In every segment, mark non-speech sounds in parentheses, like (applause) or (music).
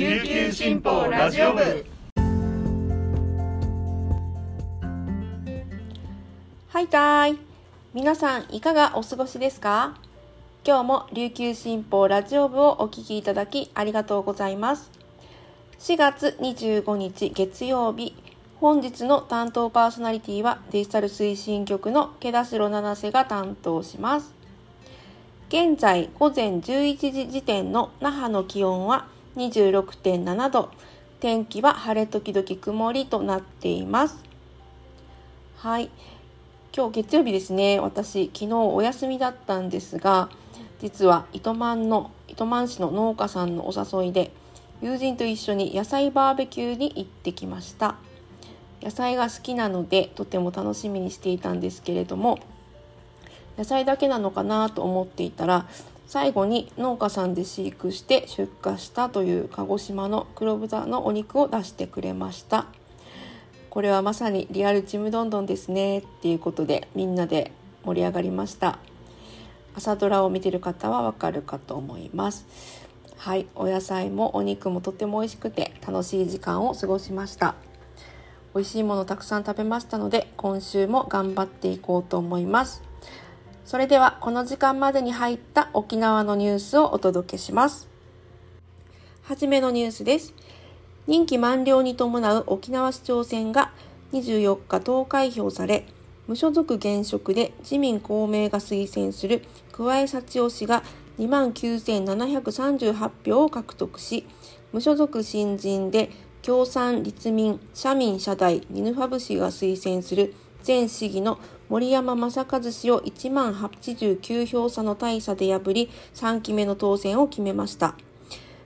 琉球新報ラジオ部。はいたい。皆さんいかがお過ごしですか？今日も琉球新報ラジオ部をお聞きいただきありがとうございます。4月25日月曜日本日の担当パーソナリティはデジタル推進局の毛田代七瀬が担当します。現在午前11時時点の那覇の気温は26.7度。天気は晴れ時々曇りとなっています。はい。今日月曜日ですね。私昨日お休みだったんですが実は糸満の糸満市の農家さんのお誘いで友人と一緒に野菜バーベキューに行ってきました。野菜が好きなのでとても楽しみにしていたんですけれども野菜だけなのかなと思っていたら最後に農家さんで飼育して出荷したという鹿児島の黒豚のお肉を出してくれました。これはまさにリアルちむどんどんですね。っていうことでみんなで盛り上がりました。朝ドラを見てる方はわかるかと思います。はいお野菜もお肉もとっても美味しくて楽しい時間を過ごしました。美味しいものたくさん食べましたので今週も頑張っていこうと思います。それではこの時間までに入った沖縄のニュースをお届けします。はじめのニュースです。任期満了に伴う沖縄市長選が24日投開票され、無所属現職で自民公明が推薦する桑江幸男氏が29,738票を獲得し、無所属新人で共産、立民、社民、社大、ニヌファブ氏が推薦する前市議の森山正和氏を1万89票差の大差で破り3期目の当選を決めました。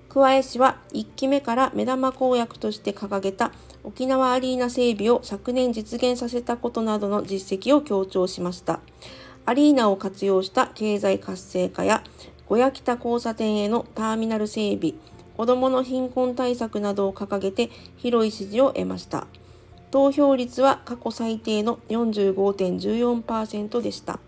桑江市は1期目から目玉公約として掲げた沖縄アリーナ整備を昨年実現させたことなどの実績を強調しました。アリーナを活用した経済活性化や小屋北交差点へのターミナル整備、子どもの貧困対策などを掲げて広い支持を得ました。投票率は過去最低の45.14%でした。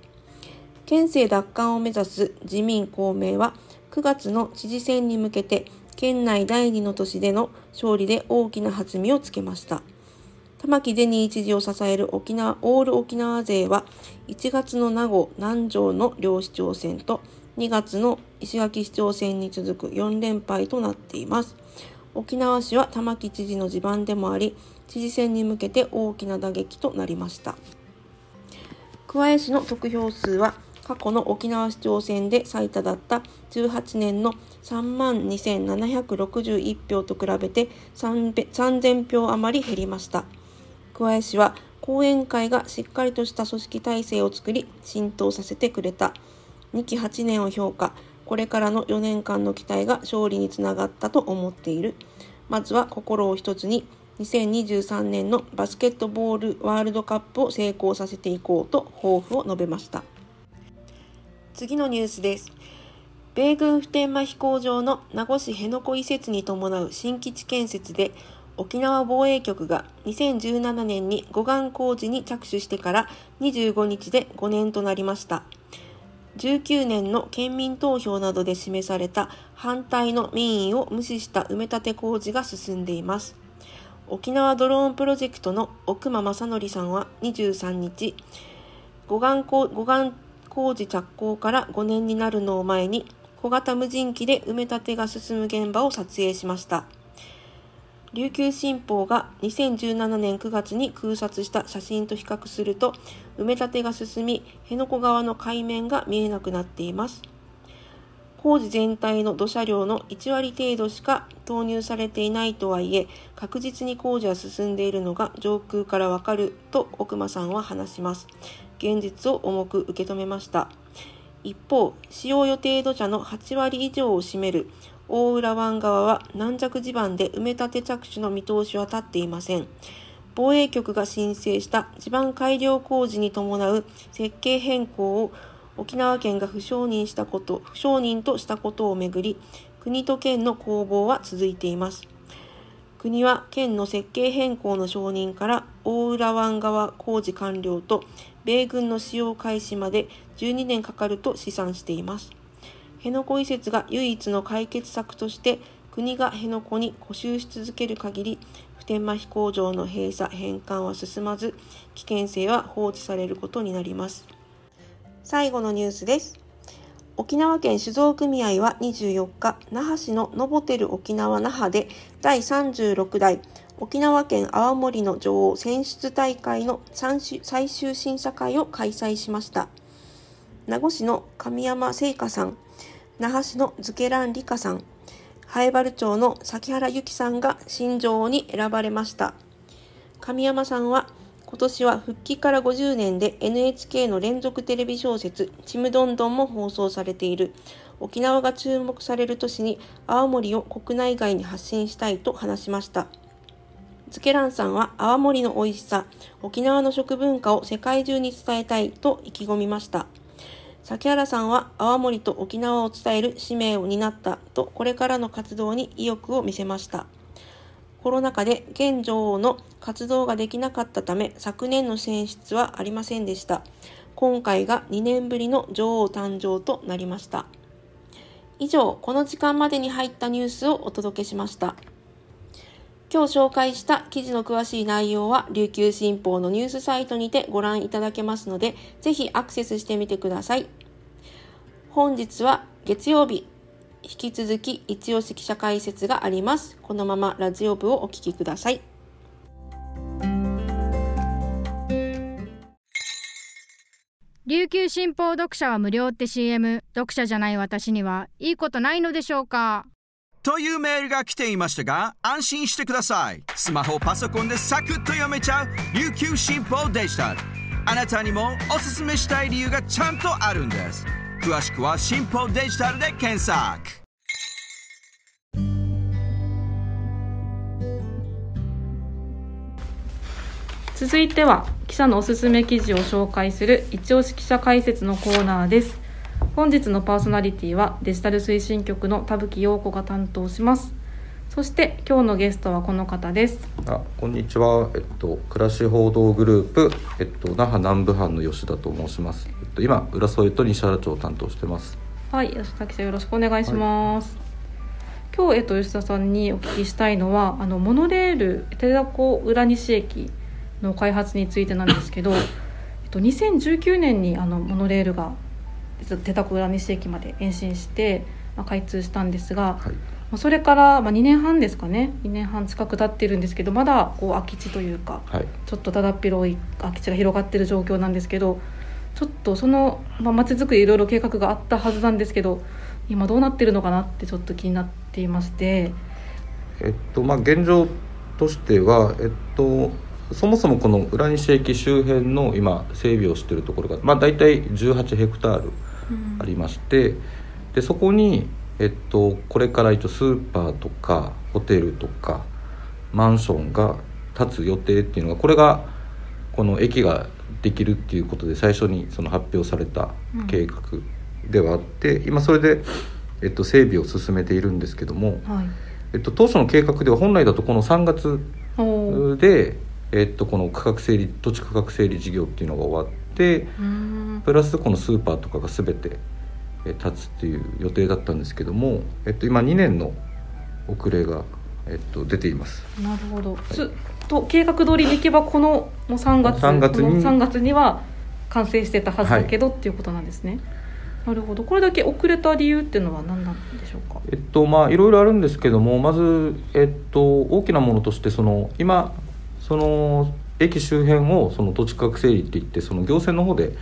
県政奪還を目指す自民公明は9月の知事選に向けて県内第2の都市での勝利で大きな弾みをつけました。玉城デニー知事を支える沖縄オール沖縄勢は1月の名護南城の両市長選と2月の石垣市長選に続く4連敗となっています。沖縄市は玉城知事の地盤でもあり、知事選に向けて大きな打撃となりました。桑江市の得票数は過去の沖縄市長選で最多だった18年の3万2761票と比べて3000票余り減りました。桑江市は講演会がしっかりとした組織体制を作り浸透させてくれた。2期8年を評価。これからの4年間の期待が勝利につながったと思っている。まずは心を一つに2023年のバスケットボールワールドカップを成功させていこうと抱負を述べました。次のニュースです。米軍普天間飛行場の名護市辺野古移設に伴う新基地建設で沖縄防衛局が2017年に護岸工事に着手してから25日で5年となりました。19年の県民投票などで示された反対の民意を無視した埋め立て工事が進んでいます。沖縄ドローンプロジェクトの奥間正則さんは23日、護岸護岸工事着工から5年になるのを前に小型無人機で埋め立てが進む現場を撮影しました。琉球新報が2017年9月に空撮した写真と比較すると埋め立てが進み辺野古側の海面が見えなくなっています。工事全体の土砂量の1割程度しか投入されていないとはいえ確実に工事は進んでいるのが上空からわかると奥間さんは話します。現実を重く受け止めました。一方、使用予定土砂の8割以上を占める大浦湾側は軟弱地盤で埋め立て着手の見通しは立っていません。防衛局が申請した地盤改良工事に伴う設計変更を沖縄県が不承認したこと、不承認としたことをめぐり、国と県の攻防は続いています。国は県の設計変更の承認から大浦湾側工事完了と米軍の使用開始まで12年かかると試算しています。辺野古移設が唯一の解決策として国が辺野古に固執し続ける限り、普天間飛行場の閉鎖、返還は進まず、危険性は放置されることになります。最後のニュースです。沖縄県酒造組合は24日、那覇市のノボテル沖縄那覇で第36代沖縄県青森の女王選出大会の最終審査会を開催しました。名護市の神山聖華さん、那覇市のズケランリカさん、南原町の崎原由紀さんが新女王に選ばれました。神山さんは今年は復帰から50年で NHK の連続テレビ小説ちむどんどんも放送されている沖縄が注目される都市に青森を国内外に発信したいと話しました。ズケランさんは泡盛の美味しさ、沖縄の食文化を世界中に伝えたいと意気込みました。崎原さんは泡盛と沖縄を伝える使命を担ったとこれからの活動に意欲を見せました。コロナ禍で現女王の活動ができなかったため昨年の選出はありませんでした。今回が2年ぶりの女王誕生となりました。以上、この時間までに入ったニュースをお届けしました。今日紹介した記事の詳しい内容は琉球新報のニュースサイトにてご覧いただけますので、ぜひアクセスしてみてください。本日は月曜日、引き続き一押し記者解説があります。このままラジオ部をお聞きください。琉球新報読者は無料って CM 読者じゃない私にはいいことないのでしょうか？というメールが来ていましたが、安心してください。スマホ、パソコンでサクッと読めちゃう琉球新報デジタル。あなたにもおすすめしたい理由がちゃんとあるんです。詳しくは新報デジタルで検索。続いては記者のおすすめ記事を紹介する一押し記者解説のコーナーです。本日のパーソナリティはデジタル推進局の田吹陽子が担当しますそして今日のゲストはこの方です。あこんにちは。えっと暮らし報道グループえっと那覇南部班の吉田と申します。えっと今浦添と西原町を担当してます。はい吉田記者よろしくお願いします、はい、今日、えっと、吉田さんにお聞きしたいのはあのモノレール寺子浦西駅の開発についてなんですけど、(laughs) えっと、2019年にあのモノレールが手田浦西駅まで延伸して、まあ、開通したんですが、はい、それから、まあ、2年半ですかね。2年半近く経ってるんですけどまだこう空き地というか、はい、ちょっとだだっ広い空き地が広がってる状況なんですけどちょっとそのまち、あ、づくりいろいろ計画があったはずなんですけど今どうなってるのかなってちょっと気になっていまして。えっとまあ、現状としては、えっと、そもそもこの浦西駅周辺の今整備をしているところが、まあ、大体18ヘクタールありまして、でそこに、えっと、これから一応スーパーとかホテルとかマンションが建つ予定っていうのがこれがこの駅ができるっていうことで最初にその発表された計画ではあって、うん、今それで、えっと、整備を進めているんですけども、はい、えっと、当初の計画では本来だとこの3月で、えっと、この価格整理土地価格整理事業っていうのが終わって。てプラスこのスーパーとかが全て立つっていう予定だったんですけども、えっと、今2年の遅れが、えっと、出ています。なるほど、はい、と計画通りにいけばこのもう3月 ,3 月に ,3 月には完成してたはずだけど、はい、っていうことなんですね。なるほど。これだけ遅れた理由っていうのは何なんでしょうか？えっとまあいろいろあるんですけどもまず、えっと、大きなものとしてその今その駅周辺をその土地価格整理っていってその行政の方で、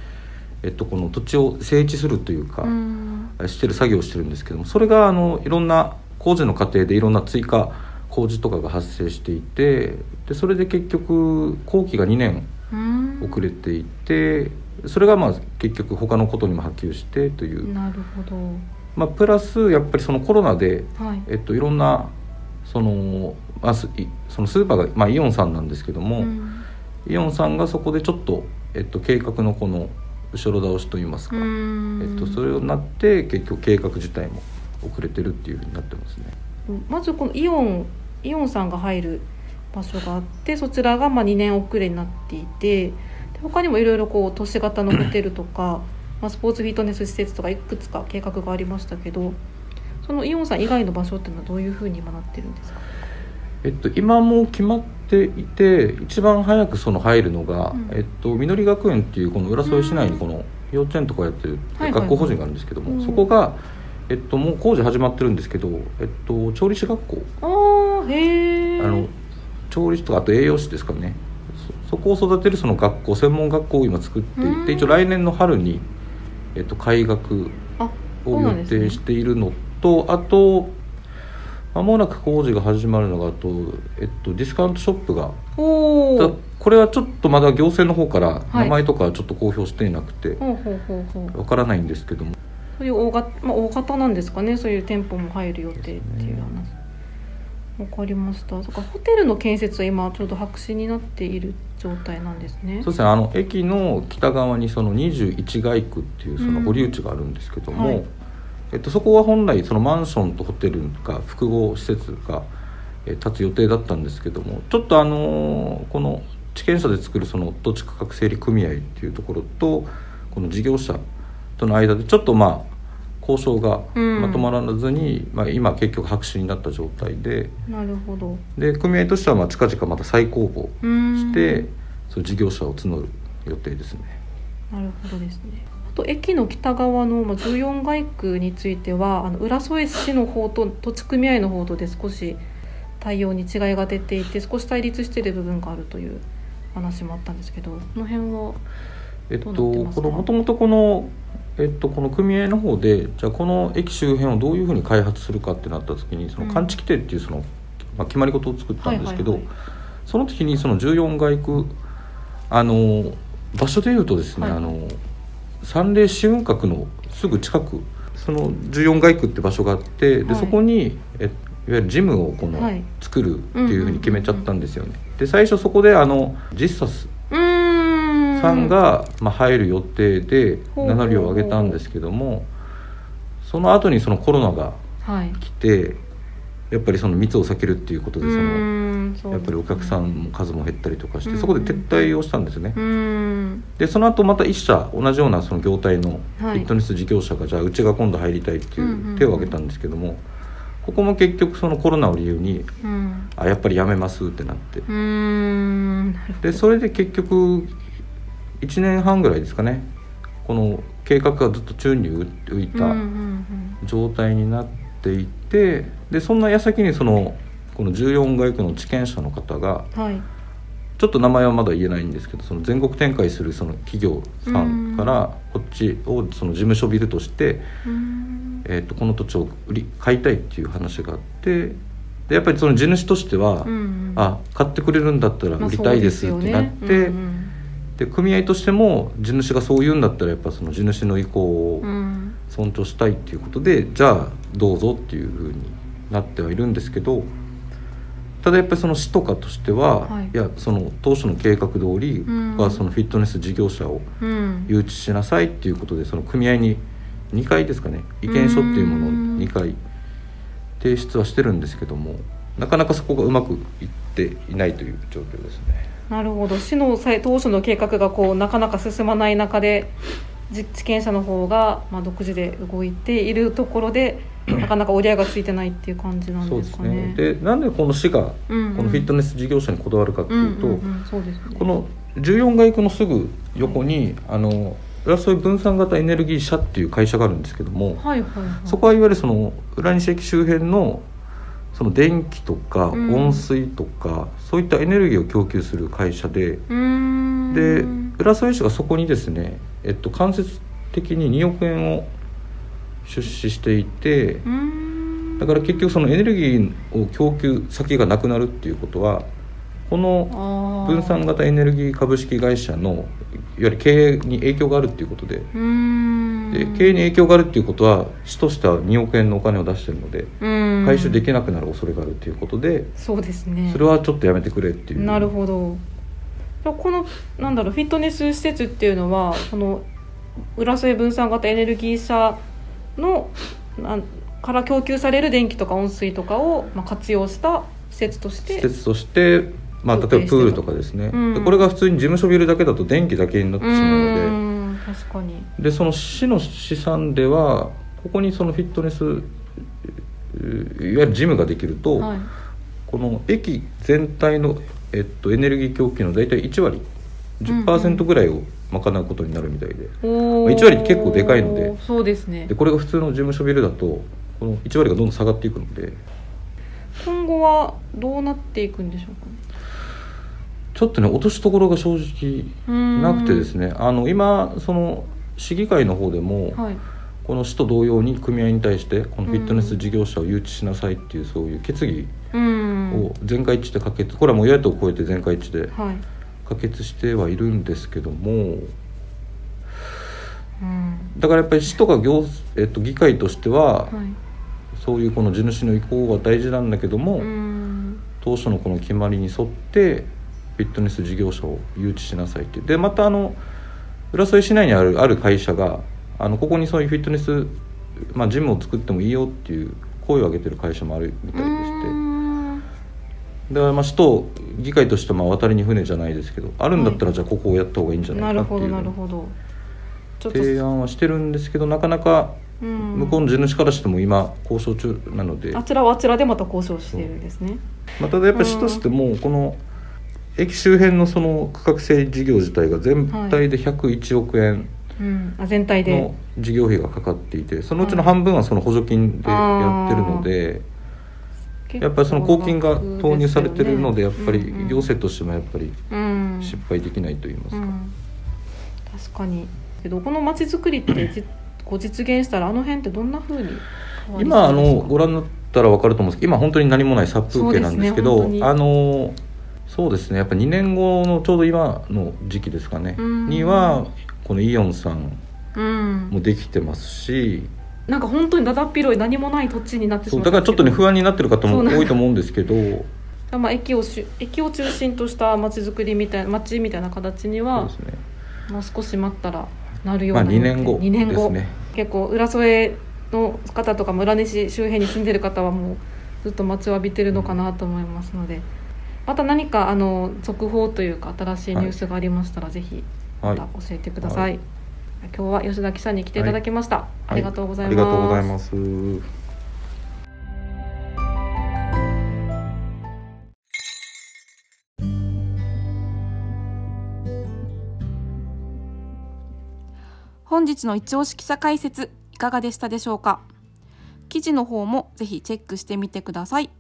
えっと、この土地を整地するというか、うしてる作業をしてるんですけどもそれがあのいろんな工事の過程でいろんな追加工事とかが発生していてでそれで結局工期が2年遅れていてそれがまあ結局他のことにも波及してという。なるほど。まあ、プラスやっぱりそのコロナで、はい。えっと、いろんなその,、まあ、そのスーパーが、まあ、イオンさんなんですけども、うん、イオンさんがそこでちょっと、えっと、計画のこの後ろ倒しといいますか、えっと、それになって結局計画自体も遅れてるっていうふうになってますね。まずこのイオンイオンさんが入る場所があってそちらがまあ2年遅れになっていて他にもいろいろこう都市型のホテルとか、(coughs) まあ、スポーツフィットネス施設とかいくつか計画がありましたけどそのイオンさん以外の場所っていうのはどういうふうに今なってるんですか？えっと、今も決まっていて一番早くその入るのが、うん。えっと、みのり学園っていうこの浦添市内にこの幼稚園とかやってる学校法人があるんですけども、うん。そこが、えっと、もう工事始まってるんですけど、えっと、調理師学校。あの調理師とかあと栄養士ですかね。そそこを育てるその学校専門学校を今作っていうん。て一応来年の春に、えっと、開学を予定しているのと、あとまもなく工事が始まるのがあと、えっと、ディスカウントショップが。これはちょっとまだ行政の方からはい。名前とかはちょっと公表していなくてほうほうほうほう。わからないんですけども。そういう大型、まあ、大型なんですかねそういう店舗も入る予定っていう話。わかりました。そっかホテルの建設は今ちょうど白紙になっている状態なんですね。そうですね。あの駅の北側にその21街区っていうその堀内があるんですけども、はいえっと、そこは本来そのマンションとホテルが複合施設がえー建つ予定だったんですけどもちょっとあのーこの地権者で作るその土地価格整理組合っていうところとこの事業者との間でちょっとまあ交渉がうん。まとまらずに、まあ、今結局白紙になった状態でなるほど。で組合としてはまあ近々また再公募うーん。してそう事業者を募る予定ですね。なるほどですね。あと駅の北側のまあ14街区についてはあの浦添市の方と土地組合の方とで少し対応に違いが出ていて少し対立している部分があるという話もあったんですけどこの辺はえっと、このもともとこの、えっと、この組合の方でじゃあこの駅周辺をどういうふうに開発するかってなった時にそのうん。完治規定っていうその、まあ、決まり事を作ったんですけど、その時にその14街区あの場所でいうとですね、はい。あの三霊市運閣のすぐ近くその14街区って場所があってで、はい。そこにえいわゆるジムをこの、はい。作るっていうふうに決めちゃったんですよね。で最初そこであのジッサスさんが、まあ、入る予定でほう名乗りを上げたんですけどもその後にそのコロナがはい。来てやっぱりその密を避けるっていうことでそのやっぱりお客さんんも数も減ったりとかしうんてそこで撤退をしたんですね。でその後また一社同じようなその業態のフはい。ィットネス事業者がじゃあうちが今度入りたいっていう手を挙げたんですけどもここも結局そのコロナを理由にうん。あやっぱりやめますってなって。でそれで結局1年半ぐらいですかね。この計画がずっと宙に浮いた状態になっていてでそんな矢先にそのこの14街区の地権者の方がはい。ちょっと名前はまだ言えないんですけどその全国展開するその企業さんからこっちをその事務所ビルとして、えー、とこの土地を売り買いたいっていう話があってでやっぱりその地主としては、うんうん。あ買ってくれるんだったらまあ売りたいですってなって。で組合としても地主がそう言うんだったらやっぱその地主の意向をうん。うん尊重したいっていうことで、じゃあどうぞっていうふうになってはいるんですけどただやっぱりその市とかとしては、はい。い、やその当初の計画通りうん。はそのフィットネス事業者をうん。誘致しなさいっていうことでその組合に2回ですかね意見書っていうものをうん。2回提出はしてるんですけどもなかなかそこがうまくいっていないという状況ですね。なるほど。市の際当初の計画がこうなかなか進まない中で実地権者の方が、まあ、独自で動いているところで (clears throat) なかなか折り合いがついてないっていう感じなんでかね。ですすね。でなんでこの市がこうんうん。のフィットネス事業者にこだわるかっていうと、この14街区のすぐ横に、あの浦添分散型エネルギー社っていう会社があるんですけども、はいはいはい。そこはいわゆるその浦西駅周辺のその電気とかうん。温水とか、そういったエネルギーを供給する会社で、で浦添市がそこにですね、えっと、間接的に2億円を出資していて、だから結局そのエネルギーを供給先がなくなるっていうことはこの分散型エネルギー株式会社のいわゆる経営に影響があるっていうことで。で経営に影響があるっていうことは市としては2億円のお金を出してるのでうん。回収できなくなる恐れがあるっていうことでそうですね。それはちょっとやめてくれっていう。なるほど。このなんだろうフィットネス施設っていうのはこの浦添分散型エネルギー社のなんから供給される電気とか温水とかを、まあ、活用した施設として施設として、まあ、例えばプールとかですね、うん。でこれが普通に事務所ビルだけだと電気だけになってしまうので。ーん。確かに。でその市の試算ではここにそのフィットネスいわゆる事務ができると、はい。この駅全体の、えっと、エネルギー供給の大体1割10%ぐらいを賄うことになるみたいで,、おー。1割って結構でかいので。そうですね。でこれが普通の事務所ビルだとこの1割がどんどん下がっていくので。今後はどうなっていくんでしょうか？ねちょっとね落としどころが正直なくてですね。あの今その市議会の方でも、はい。この市と同様に組合に対してこのフィットネス事業者を誘致しなさいっていうそういう決議うん。を全会一致で可決これはもう与野党を超えて全会一致ではい可決してはいるんですけどもうん。だからやっぱり市とか行、えっと、議会としてははい。そういうこの地主の意向が大事なんだけども、うん。当初のこの決まりに沿ってフィットネス事業者を誘致しなさいって。でまたあの浦添市内にあるある会社があのここにそういうフィットネス、まあ、ジムを作ってもいいよっていう声を上げてる会社もあるみたいでして。うんだからまあ市と議会としてはまあ渡りに船じゃないですけどあるんだったらじゃあここをやった方がいいんじゃなないかっていうなるほど提案はしてるんですけどなかなかうん。向こうの地主からしても今交渉中なので、あちらはあちらでまた交渉してるんですね。まあ、ただやっぱり市としてもこの駅周辺のその区画整理事業自体が全体で101億円うん。あ全体で。の事業費がかかっていてそのうちの半分はその補助金でやってるのでやっぱりその公金が投入されてるのでやっぱり行政としてもやっぱりうん。失敗できないと言いますか、うん。確かに。けどこの街づくりってじこう実現したらあの辺ってどんな風に変わり今あのご覧になったら分かると思うんですけど今本当に何もない殺風景なんですけどねあのそうですねやっぱ2年後のちょうど今の時期ですかね。うん。にはこのイオンさんうん。もできてますしなんか本当にだだっ広い何もない土地になってしまうだからちょっとね不安安になってる方も多いと思うんですけど。まあ駅をし駅を中心とした街づくりみたいな街みたいな形にはね。もう少し待ったらなるようまあな2年後。2年後結構浦添の方とか村西周辺に住んでる方はもうずっと待ちわびてるのかなと思いますので。また何かあの続報というか新しいニュースがありましたら、ぜひはいまた教えてください、はい今日は吉田記者に来ていただきました、ありがとうございます、ありがとうございます。本日の一押し記者解説いかがでしたでしょうか？記事の方もぜひチェックしてみてください。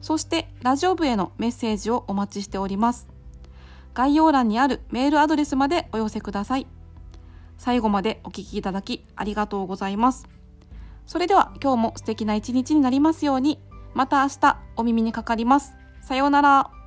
そしてラジオ部へのメッセージをお待ちしております。概要欄にあるメールアドレスまでお寄せください最後までお聞きいただきありがとうございます。それでは今日も素敵な一日になりますように。また明日お耳にかかります。さようなら。